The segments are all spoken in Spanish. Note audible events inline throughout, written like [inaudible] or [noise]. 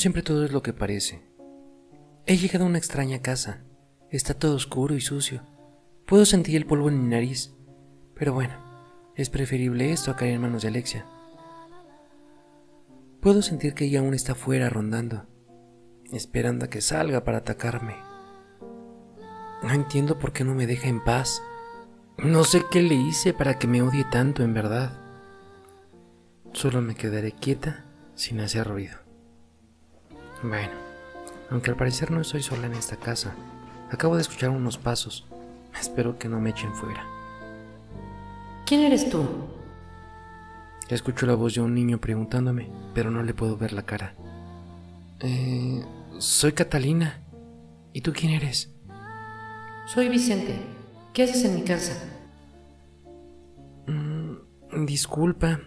Siempre todo es lo que parece. He llegado a una extraña casa. Está todo oscuro y sucio. Puedo sentir el polvo en mi nariz. Pero bueno, es preferible esto a caer en manos de Alexia. Puedo sentir que ella aún está fuera rondando, esperando a que salga para atacarme. No entiendo por qué no me deja en paz. No sé qué le hice para que me odie tanto en verdad. Solo me quedaré quieta sin hacer ruido. Bueno, aunque al parecer no estoy sola en esta casa, acabo de escuchar unos pasos. Espero que no me echen fuera. ¿Quién eres tú? Escucho la voz de un niño preguntándome, pero no le puedo ver la cara. Eh, soy Catalina. ¿Y tú quién eres? Soy Vicente. ¿Qué haces en mi casa? Mm, disculpa,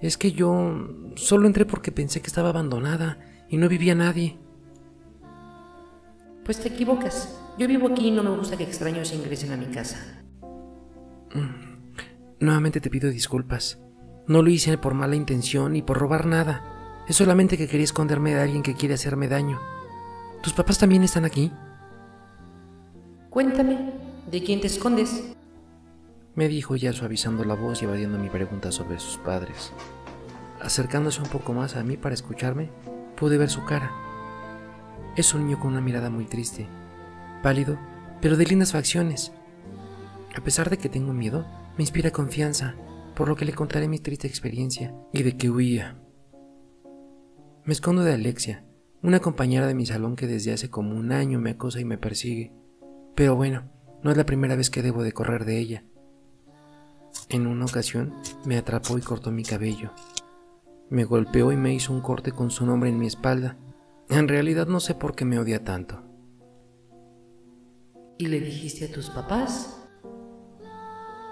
es que yo solo entré porque pensé que estaba abandonada y no vivía nadie. Pues te equivocas. Yo vivo aquí y no me gusta que extraños ingresen a mi casa. Mm, nuevamente te pido disculpas. No lo hice por mala intención ni por robar nada. Es solamente que quería esconderme de alguien que quiere hacerme daño. ¿Tus papás también están aquí? Cuéntame, ¿de quién te escondes? me dijo ya suavizando la voz y evadiendo mi pregunta sobre sus padres. Acercándose un poco más a mí para escucharme, pude ver su cara. Es un niño con una mirada muy triste, pálido, pero de lindas facciones. A pesar de que tengo miedo, me inspira confianza, por lo que le contaré mi triste experiencia y de que huía. Me escondo de Alexia, una compañera de mi salón que desde hace como un año me acosa y me persigue. Pero bueno, no es la primera vez que debo de correr de ella. En una ocasión me atrapó y cortó mi cabello. Me golpeó y me hizo un corte con su nombre en mi espalda. En realidad no sé por qué me odia tanto. ¿Y le dijiste a tus papás?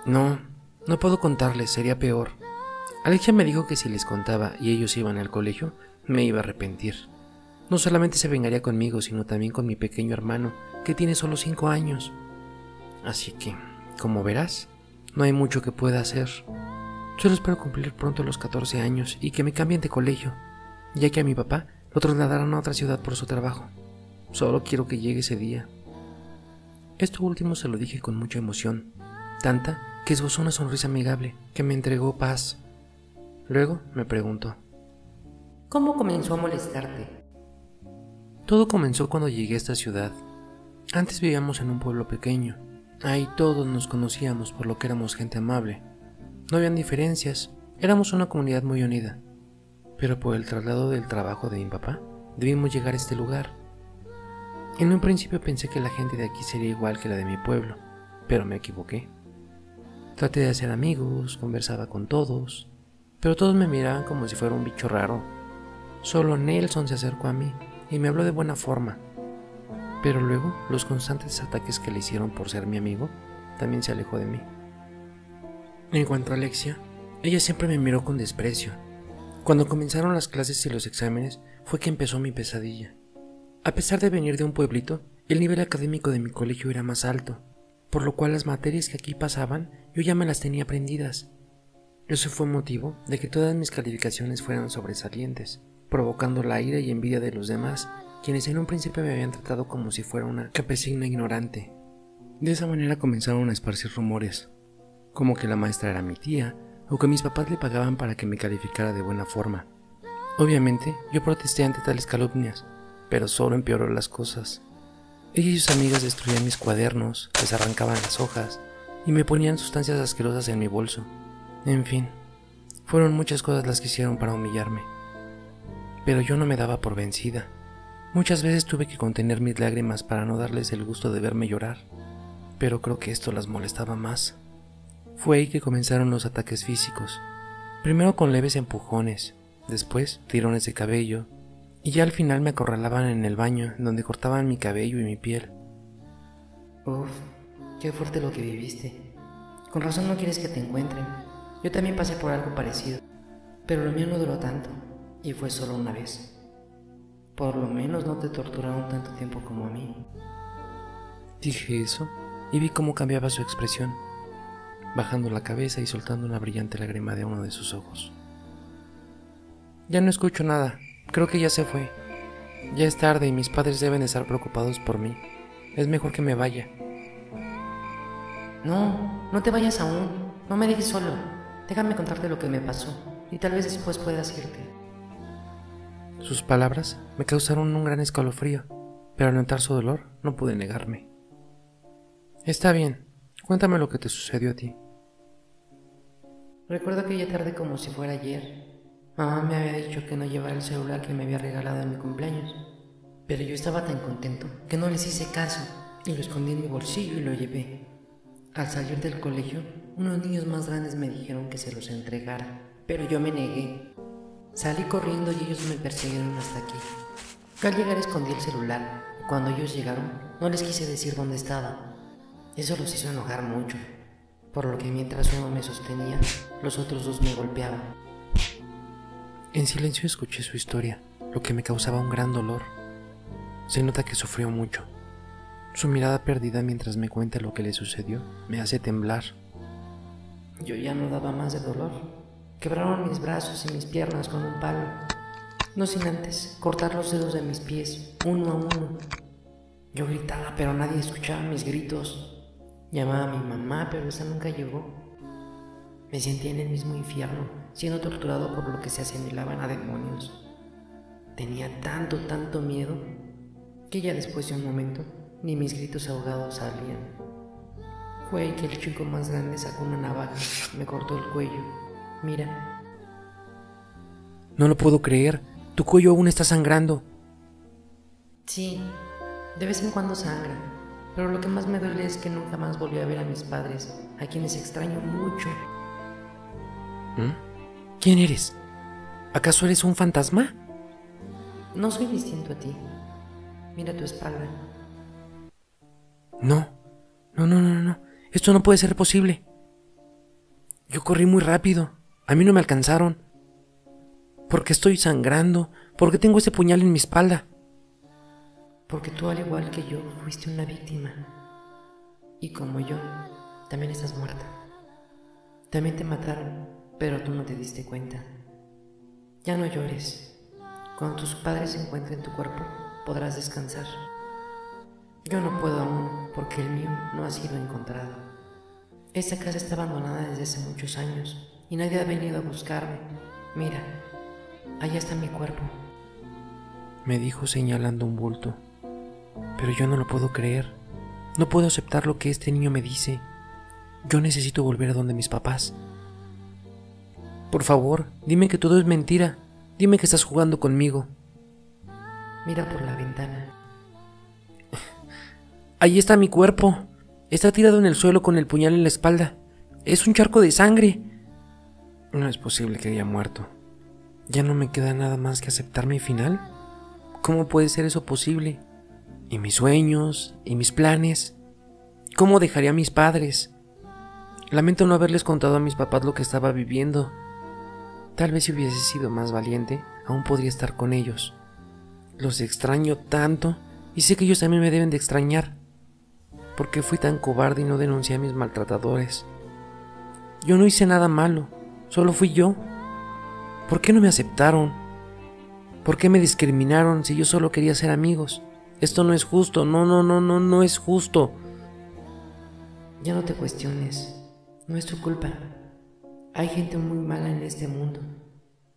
No, no puedo contarles, sería peor. Alexia me dijo que si les contaba y ellos iban al colegio, me iba a arrepentir. No solamente se vengaría conmigo, sino también con mi pequeño hermano, que tiene solo cinco años. Así que, como verás, no hay mucho que pueda hacer. Solo espero cumplir pronto los 14 años y que me cambien de colegio, ya que a mi papá lo trasladarán a otra ciudad por su trabajo. Solo quiero que llegue ese día. Esto último se lo dije con mucha emoción, tanta que esbozó una sonrisa amigable que me entregó paz. Luego me preguntó, ¿Cómo comenzó a molestarte? Todo comenzó cuando llegué a esta ciudad. Antes vivíamos en un pueblo pequeño, Ahí todos nos conocíamos por lo que éramos gente amable. No habían diferencias, éramos una comunidad muy unida. Pero por el traslado del trabajo de mi papá, debimos llegar a este lugar. En un principio pensé que la gente de aquí sería igual que la de mi pueblo, pero me equivoqué. Traté de hacer amigos, conversaba con todos, pero todos me miraban como si fuera un bicho raro. Solo Nelson se acercó a mí y me habló de buena forma, pero luego los constantes ataques que le hicieron por ser mi amigo también se alejó de mí. En cuanto a Alexia, ella siempre me miró con desprecio. Cuando comenzaron las clases y los exámenes fue que empezó mi pesadilla. A pesar de venir de un pueblito, el nivel académico de mi colegio era más alto, por lo cual las materias que aquí pasaban yo ya me las tenía aprendidas. Eso fue motivo de que todas mis calificaciones fueran sobresalientes, provocando la ira y envidia de los demás quienes en un principio me habían tratado como si fuera una campesina ignorante. De esa manera comenzaron a esparcir rumores, como que la maestra era mi tía, o que mis papás le pagaban para que me calificara de buena forma. Obviamente, yo protesté ante tales calumnias, pero solo empeoró las cosas. Ella y sus amigas destruían mis cuadernos, les arrancaban las hojas y me ponían sustancias asquerosas en mi bolso. En fin, fueron muchas cosas las que hicieron para humillarme. Pero yo no me daba por vencida. Muchas veces tuve que contener mis lágrimas para no darles el gusto de verme llorar, pero creo que esto las molestaba más. Fue ahí que comenzaron los ataques físicos, primero con leves empujones, después tirones de cabello, y ya al final me acorralaban en el baño, donde cortaban mi cabello y mi piel. Uf, qué fuerte lo que viviste. Con razón no quieres que te encuentren. Yo también pasé por algo parecido, pero lo mío no duró tanto, y fue solo una vez. Por lo menos no te torturaron tanto tiempo como a mí. Dije eso y vi cómo cambiaba su expresión, bajando la cabeza y soltando una brillante lágrima de uno de sus ojos. Ya no escucho nada. Creo que ya se fue. Ya es tarde y mis padres deben estar preocupados por mí. Es mejor que me vaya. No, no te vayas aún. No me dejes solo. Déjame contarte lo que me pasó y tal vez después puedas irte. Sus palabras me causaron un gran escalofrío, pero al notar su dolor no pude negarme. Está bien, cuéntame lo que te sucedió a ti. Recuerdo aquella tarde como si fuera ayer. Mamá me había dicho que no llevara el celular que me había regalado en mi cumpleaños, pero yo estaba tan contento que no les hice caso y lo escondí en mi bolsillo y lo llevé. Al salir del colegio, unos niños más grandes me dijeron que se los entregara, pero yo me negué. Salí corriendo y ellos me persiguieron hasta aquí. Al llegar escondí el celular y cuando ellos llegaron no les quise decir dónde estaba. Eso los hizo enojar mucho, por lo que mientras uno me sostenía, los otros dos me golpeaban. En silencio escuché su historia, lo que me causaba un gran dolor. Se nota que sufrió mucho. Su mirada perdida mientras me cuenta lo que le sucedió me hace temblar. Yo ya no daba más de dolor. Quebraron mis brazos y mis piernas con un palo. No sin antes cortar los dedos de mis pies, uno a uno. Yo gritaba, pero nadie escuchaba mis gritos. Llamaba a mi mamá, pero esa nunca llegó. Me sentía en el mismo infierno, siendo torturado por lo que se asimilaban a demonios. Tenía tanto, tanto miedo, que ya después de un momento, ni mis gritos ahogados salían. Fue ahí que el chico más grande sacó una navaja, me cortó el cuello. Mira. No lo puedo creer. Tu cuello aún está sangrando. Sí, de vez en cuando sangra. Pero lo que más me duele es que nunca más volví a ver a mis padres, a quienes extraño mucho. ¿Mm? ¿Quién eres? ¿Acaso eres un fantasma? No soy distinto a ti. Mira tu espalda. No, no, no, no, no. Esto no puede ser posible. Yo corrí muy rápido. A mí no me alcanzaron. Porque estoy sangrando. Porque tengo ese puñal en mi espalda. Porque tú, al igual que yo, fuiste una víctima. Y como yo, también estás muerta. También te mataron, pero tú no te diste cuenta. Ya no llores. Cuando tus padres encuentren tu cuerpo, podrás descansar. Yo no puedo aún porque el mío no ha sido encontrado. Esta casa está abandonada desde hace muchos años y nadie ha venido a buscarme. Mira, allá está mi cuerpo. Me dijo señalando un bulto. Pero yo no lo puedo creer. No puedo aceptar lo que este niño me dice. Yo necesito volver a donde mis papás. Por favor, dime que todo es mentira. Dime que estás jugando conmigo. Mira por la ventana. Ahí está mi cuerpo. Está tirado en el suelo con el puñal en la espalda. Es un charco de sangre. No es posible que haya muerto. ¿Ya no me queda nada más que aceptar mi final? ¿Cómo puede ser eso posible? ¿Y mis sueños? ¿Y mis planes? ¿Cómo dejaría a mis padres? Lamento no haberles contado a mis papás lo que estaba viviendo. Tal vez si hubiese sido más valiente, aún podría estar con ellos. Los extraño tanto y sé que ellos también me deben de extrañar. ¿Por qué fui tan cobarde y no denuncié a mis maltratadores? Yo no hice nada malo, solo fui yo. ¿Por qué no me aceptaron? ¿Por qué me discriminaron si yo solo quería ser amigos? Esto no es justo, no, no, no, no, no es justo. Ya no te cuestiones, no es tu culpa. Hay gente muy mala en este mundo.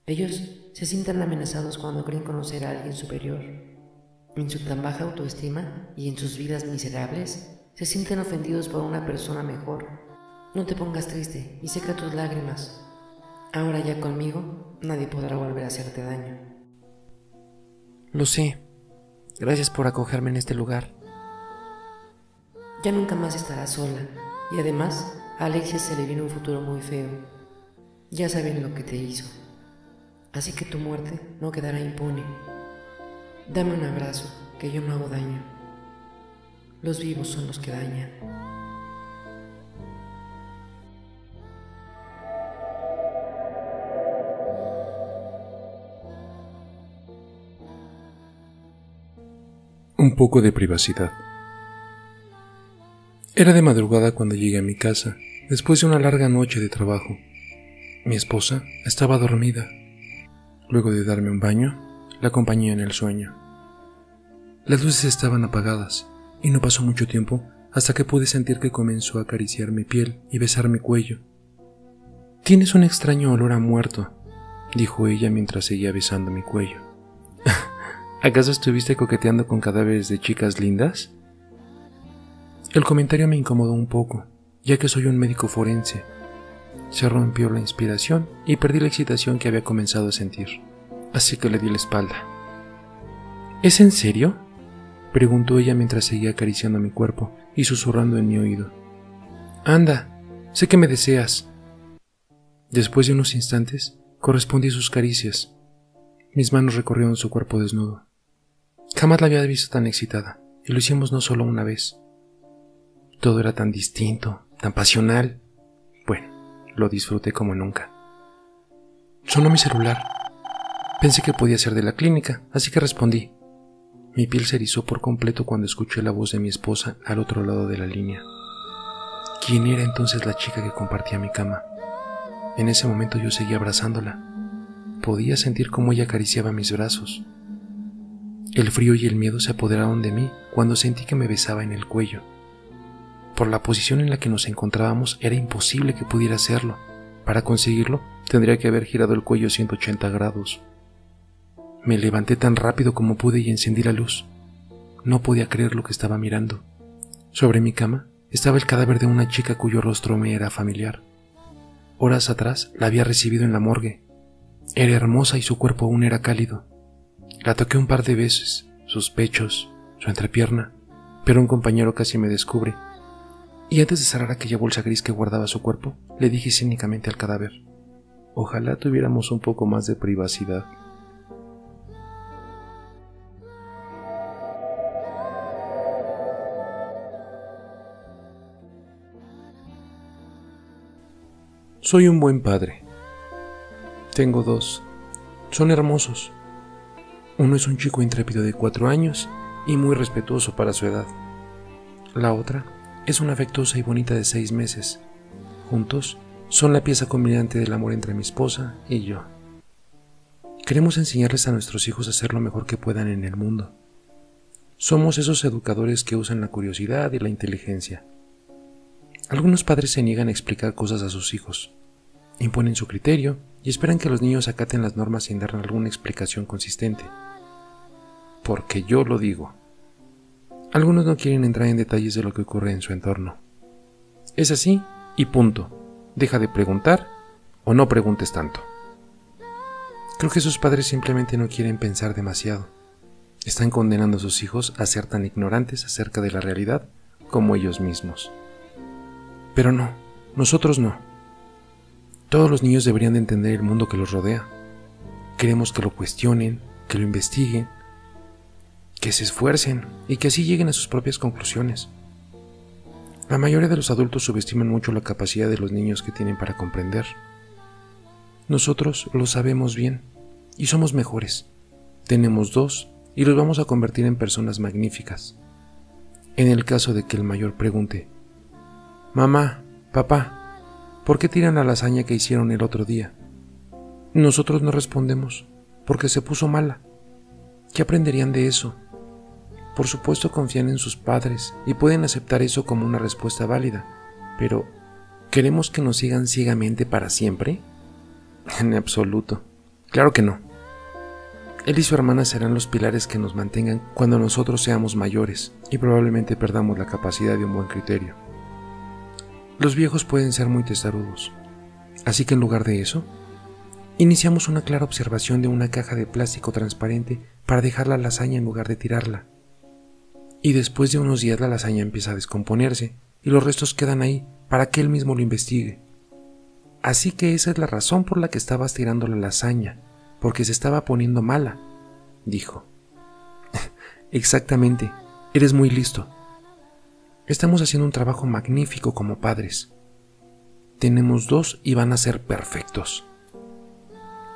Ellos se sienten amenazados cuando creen conocer a alguien superior. En su tan baja autoestima y en sus vidas miserables, se sienten ofendidos por una persona mejor. No te pongas triste y seca tus lágrimas. Ahora ya conmigo nadie podrá volver a hacerte daño. Lo sé. Gracias por acogerme en este lugar. Ya nunca más estarás sola. Y además, a Alexia se le viene un futuro muy feo. Ya saben lo que te hizo. Así que tu muerte no quedará impune. Dame un abrazo, que yo no hago daño. Los vivos son los que dañan. Poco de privacidad. Era de madrugada cuando llegué a mi casa, después de una larga noche de trabajo. Mi esposa estaba dormida. Luego de darme un baño, la acompañé en el sueño. Las luces estaban apagadas y no pasó mucho tiempo hasta que pude sentir que comenzó a acariciar mi piel y besar mi cuello. Tienes un extraño olor a muerto, dijo ella mientras seguía besando mi cuello. ¿Acaso estuviste coqueteando con cadáveres de chicas lindas? El comentario me incomodó un poco, ya que soy un médico forense. Se rompió la inspiración y perdí la excitación que había comenzado a sentir, así que le di la espalda. ¿Es en serio? preguntó ella mientras seguía acariciando mi cuerpo y susurrando en mi oído. Anda, sé que me deseas. Después de unos instantes, correspondí sus caricias. Mis manos recorrieron su cuerpo desnudo. Jamás la había visto tan excitada, y lo hicimos no solo una vez. Todo era tan distinto, tan pasional. Bueno, lo disfruté como nunca. Sonó mi celular. Pensé que podía ser de la clínica, así que respondí. Mi piel se erizó por completo cuando escuché la voz de mi esposa al otro lado de la línea. ¿Quién era entonces la chica que compartía mi cama? En ese momento yo seguía abrazándola. Podía sentir cómo ella acariciaba mis brazos. El frío y el miedo se apoderaron de mí cuando sentí que me besaba en el cuello. Por la posición en la que nos encontrábamos era imposible que pudiera hacerlo. Para conseguirlo, tendría que haber girado el cuello 180 grados. Me levanté tan rápido como pude y encendí la luz. No podía creer lo que estaba mirando. Sobre mi cama estaba el cadáver de una chica cuyo rostro me era familiar. Horas atrás la había recibido en la morgue. Era hermosa y su cuerpo aún era cálido. La toqué un par de veces, sus pechos, su entrepierna, pero un compañero casi me descubre. Y antes de cerrar aquella bolsa gris que guardaba su cuerpo, le dije cínicamente al cadáver, ojalá tuviéramos un poco más de privacidad. Soy un buen padre. Tengo dos. Son hermosos. Uno es un chico intrépido de cuatro años y muy respetuoso para su edad. La otra es una afectuosa y bonita de seis meses. Juntos son la pieza combinante del amor entre mi esposa y yo. Queremos enseñarles a nuestros hijos a hacer lo mejor que puedan en el mundo. Somos esos educadores que usan la curiosidad y la inteligencia algunos padres se niegan a explicar cosas a sus hijos, imponen su criterio y esperan que los niños acaten las normas sin dar alguna explicación consistente. Porque yo lo digo. Algunos no quieren entrar en detalles de lo que ocurre en su entorno. Es así y punto. Deja de preguntar o no preguntes tanto. Creo que sus padres simplemente no quieren pensar demasiado. Están condenando a sus hijos a ser tan ignorantes acerca de la realidad como ellos mismos. Pero no, nosotros no. Todos los niños deberían de entender el mundo que los rodea. Queremos que lo cuestionen, que lo investiguen, que se esfuercen y que así lleguen a sus propias conclusiones. La mayoría de los adultos subestiman mucho la capacidad de los niños que tienen para comprender. Nosotros lo sabemos bien y somos mejores. Tenemos dos y los vamos a convertir en personas magníficas. En el caso de que el mayor pregunte, Mamá, papá, ¿por qué tiran la lasaña que hicieron el otro día? Nosotros no respondemos, porque se puso mala. ¿Qué aprenderían de eso? Por supuesto confían en sus padres y pueden aceptar eso como una respuesta válida, pero ¿queremos que nos sigan ciegamente para siempre? [laughs] En absoluto. Claro que no. Él y su hermana serán los pilares que nos mantengan cuando nosotros seamos mayores y probablemente perdamos la capacidad de un buen criterio. Los viejos pueden ser muy testarudos. Así que en lugar de eso, iniciamos una clara observación de una caja de plástico transparente para dejar la lasaña en lugar de tirarla. Y después de unos días la lasaña empieza a descomponerse y los restos quedan ahí para que él mismo lo investigue. Así que esa es la razón por la que estabas tirando la lasaña, porque se estaba poniendo mala, dijo. [laughs] Exactamente, eres muy listo. Estamos haciendo un trabajo magnífico como padres. Tenemos dos y van a ser perfectos.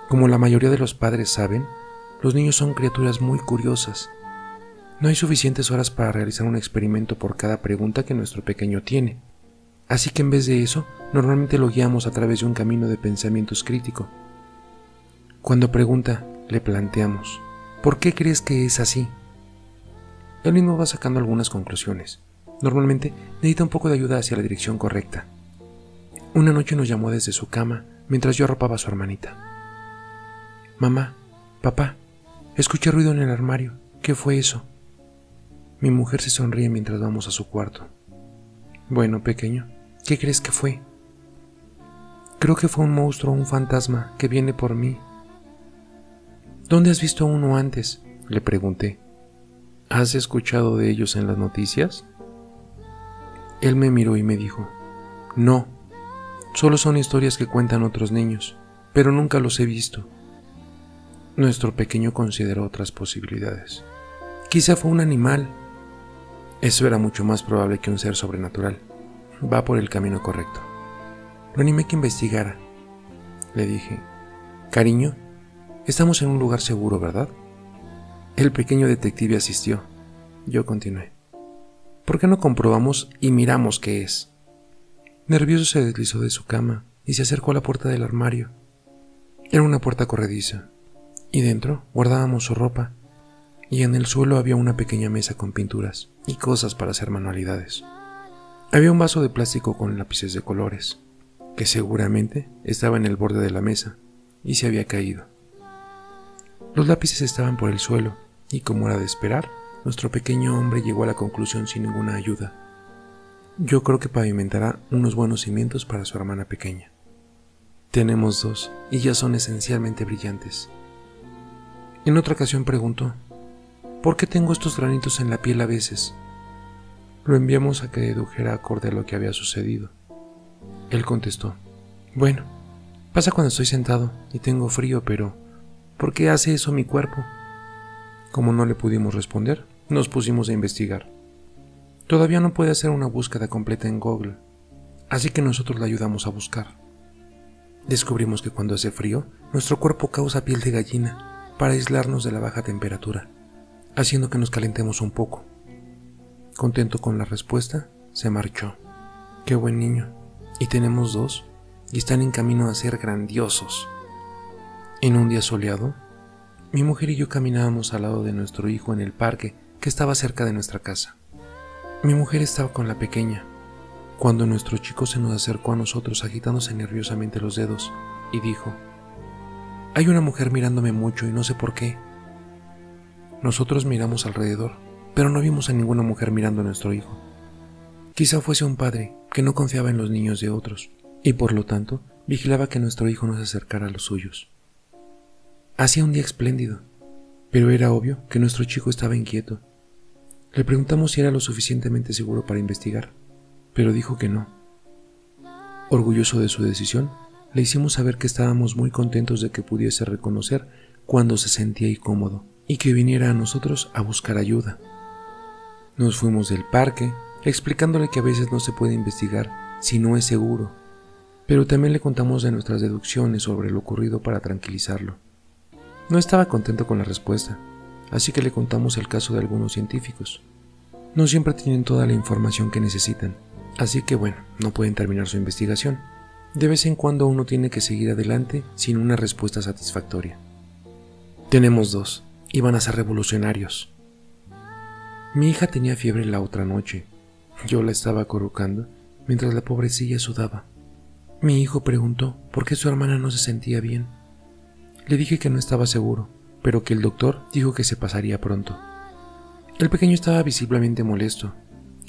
Como la mayoría de los padres saben, los niños son criaturas muy curiosas. No hay suficientes horas para realizar un experimento por cada pregunta que nuestro pequeño tiene. Así que en vez de eso, normalmente lo guiamos a través de un camino de pensamiento crítico. Cuando pregunta, le planteamos, ¿por qué crees que es así? Él mismo va sacando algunas conclusiones. Normalmente necesita un poco de ayuda hacia la dirección correcta. Una noche nos llamó desde su cama mientras yo arropaba a su hermanita. Mamá, papá, escuché ruido en el armario. ¿Qué fue eso? Mi mujer se sonríe mientras vamos a su cuarto. Bueno, pequeño, ¿qué crees que fue? Creo que fue un monstruo o un fantasma que viene por mí. ¿Dónde has visto uno antes? le pregunté. ¿Has escuchado de ellos en las noticias? Él me miró y me dijo, no, solo son historias que cuentan otros niños, pero nunca los he visto. Nuestro pequeño consideró otras posibilidades. Quizá fue un animal. Eso era mucho más probable que un ser sobrenatural. Va por el camino correcto. Lo animé que investigara. Le dije, cariño, estamos en un lugar seguro, ¿verdad? El pequeño detective asistió. Yo continué. ¿Por qué no comprobamos y miramos qué es? Nervioso se deslizó de su cama y se acercó a la puerta del armario. Era una puerta corrediza, y dentro guardábamos su ropa, y en el suelo había una pequeña mesa con pinturas y cosas para hacer manualidades. Había un vaso de plástico con lápices de colores, que seguramente estaba en el borde de la mesa y se había caído. Los lápices estaban por el suelo, y como era de esperar, nuestro pequeño hombre llegó a la conclusión sin ninguna ayuda. Yo creo que pavimentará unos buenos cimientos para su hermana pequeña. Tenemos dos, y ya son esencialmente brillantes. En otra ocasión preguntó, ¿por qué tengo estos granitos en la piel a veces? Lo enviamos a que dedujera acorde a lo que había sucedido. Él contestó, bueno, pasa cuando estoy sentado y tengo frío, pero ¿por qué hace eso mi cuerpo? Como no le pudimos responder, nos pusimos a investigar. Todavía no puede hacer una búsqueda completa en Google, así que nosotros la ayudamos a buscar. Descubrimos que cuando hace frío, nuestro cuerpo causa piel de gallina para aislarnos de la baja temperatura, haciendo que nos calentemos un poco. Contento con la respuesta, se marchó. Qué buen niño. Y tenemos dos, y están en camino a ser grandiosos. En un día soleado, mi mujer y yo caminábamos al lado de nuestro hijo en el parque que estaba cerca de nuestra casa. Mi mujer estaba con la pequeña, cuando nuestro chico se nos acercó a nosotros agitándose nerviosamente los dedos y dijo, Hay una mujer mirándome mucho y no sé por qué. Nosotros miramos alrededor, pero no vimos a ninguna mujer mirando a nuestro hijo. Quizá fuese un padre que no confiaba en los niños de otros y por lo tanto vigilaba que nuestro hijo no se acercara a los suyos. Hacía un día espléndido, pero era obvio que nuestro chico estaba inquieto le preguntamos si era lo suficientemente seguro para investigar, pero dijo que no. Orgulloso de su decisión, le hicimos saber que estábamos muy contentos de que pudiese reconocer cuando se sentía incómodo y que viniera a nosotros a buscar ayuda. Nos fuimos del parque, explicándole que a veces no se puede investigar si no es seguro, pero también le contamos de nuestras deducciones sobre lo ocurrido para tranquilizarlo. No estaba contento con la respuesta, así que le contamos el caso de algunos científicos. No siempre tienen toda la información que necesitan, así que bueno, no pueden terminar su investigación. De vez en cuando uno tiene que seguir adelante sin una respuesta satisfactoria. Tenemos dos, y van a ser revolucionarios. Mi hija tenía fiebre la otra noche. Yo la estaba acurrucando mientras la pobrecilla sudaba. Mi hijo preguntó por qué su hermana no se sentía bien. Le dije que no estaba seguro, pero que el doctor dijo que se pasaría pronto. El pequeño estaba visiblemente molesto.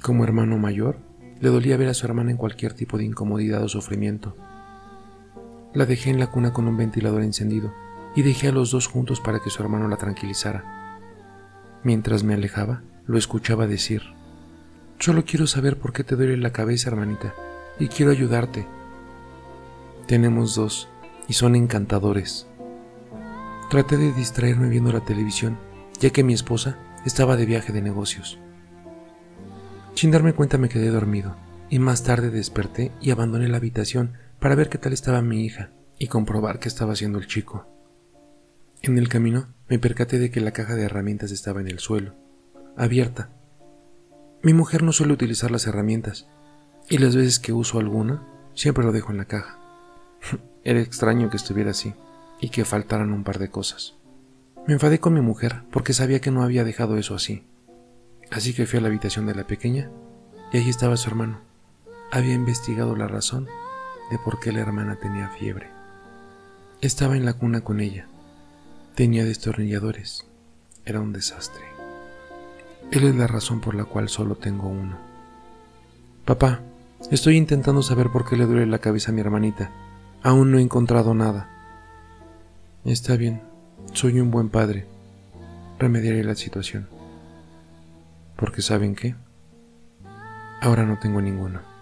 Como hermano mayor, le dolía ver a su hermana en cualquier tipo de incomodidad o sufrimiento. La dejé en la cuna con un ventilador encendido y dejé a los dos juntos para que su hermano la tranquilizara. Mientras me alejaba, lo escuchaba decir, Solo quiero saber por qué te duele la cabeza, hermanita, y quiero ayudarte. Tenemos dos, y son encantadores. Traté de distraerme viendo la televisión, ya que mi esposa estaba de viaje de negocios. Sin darme cuenta me quedé dormido, y más tarde desperté y abandoné la habitación para ver qué tal estaba mi hija y comprobar qué estaba haciendo el chico. En el camino me percaté de que la caja de herramientas estaba en el suelo, abierta. Mi mujer no suele utilizar las herramientas, y las veces que uso alguna, siempre lo dejo en la caja. [laughs] Era extraño que estuviera así y que faltaran un par de cosas. Me enfadé con mi mujer porque sabía que no había dejado eso así. Así que fui a la habitación de la pequeña y allí estaba su hermano. Había investigado la razón de por qué la hermana tenía fiebre. Estaba en la cuna con ella. Tenía destornilladores. Era un desastre. Él es la razón por la cual solo tengo uno. Papá, estoy intentando saber por qué le duele la cabeza a mi hermanita. Aún no he encontrado nada. Está bien, soy un buen padre. Remediaré la situación. Porque saben qué? Ahora no tengo ninguno.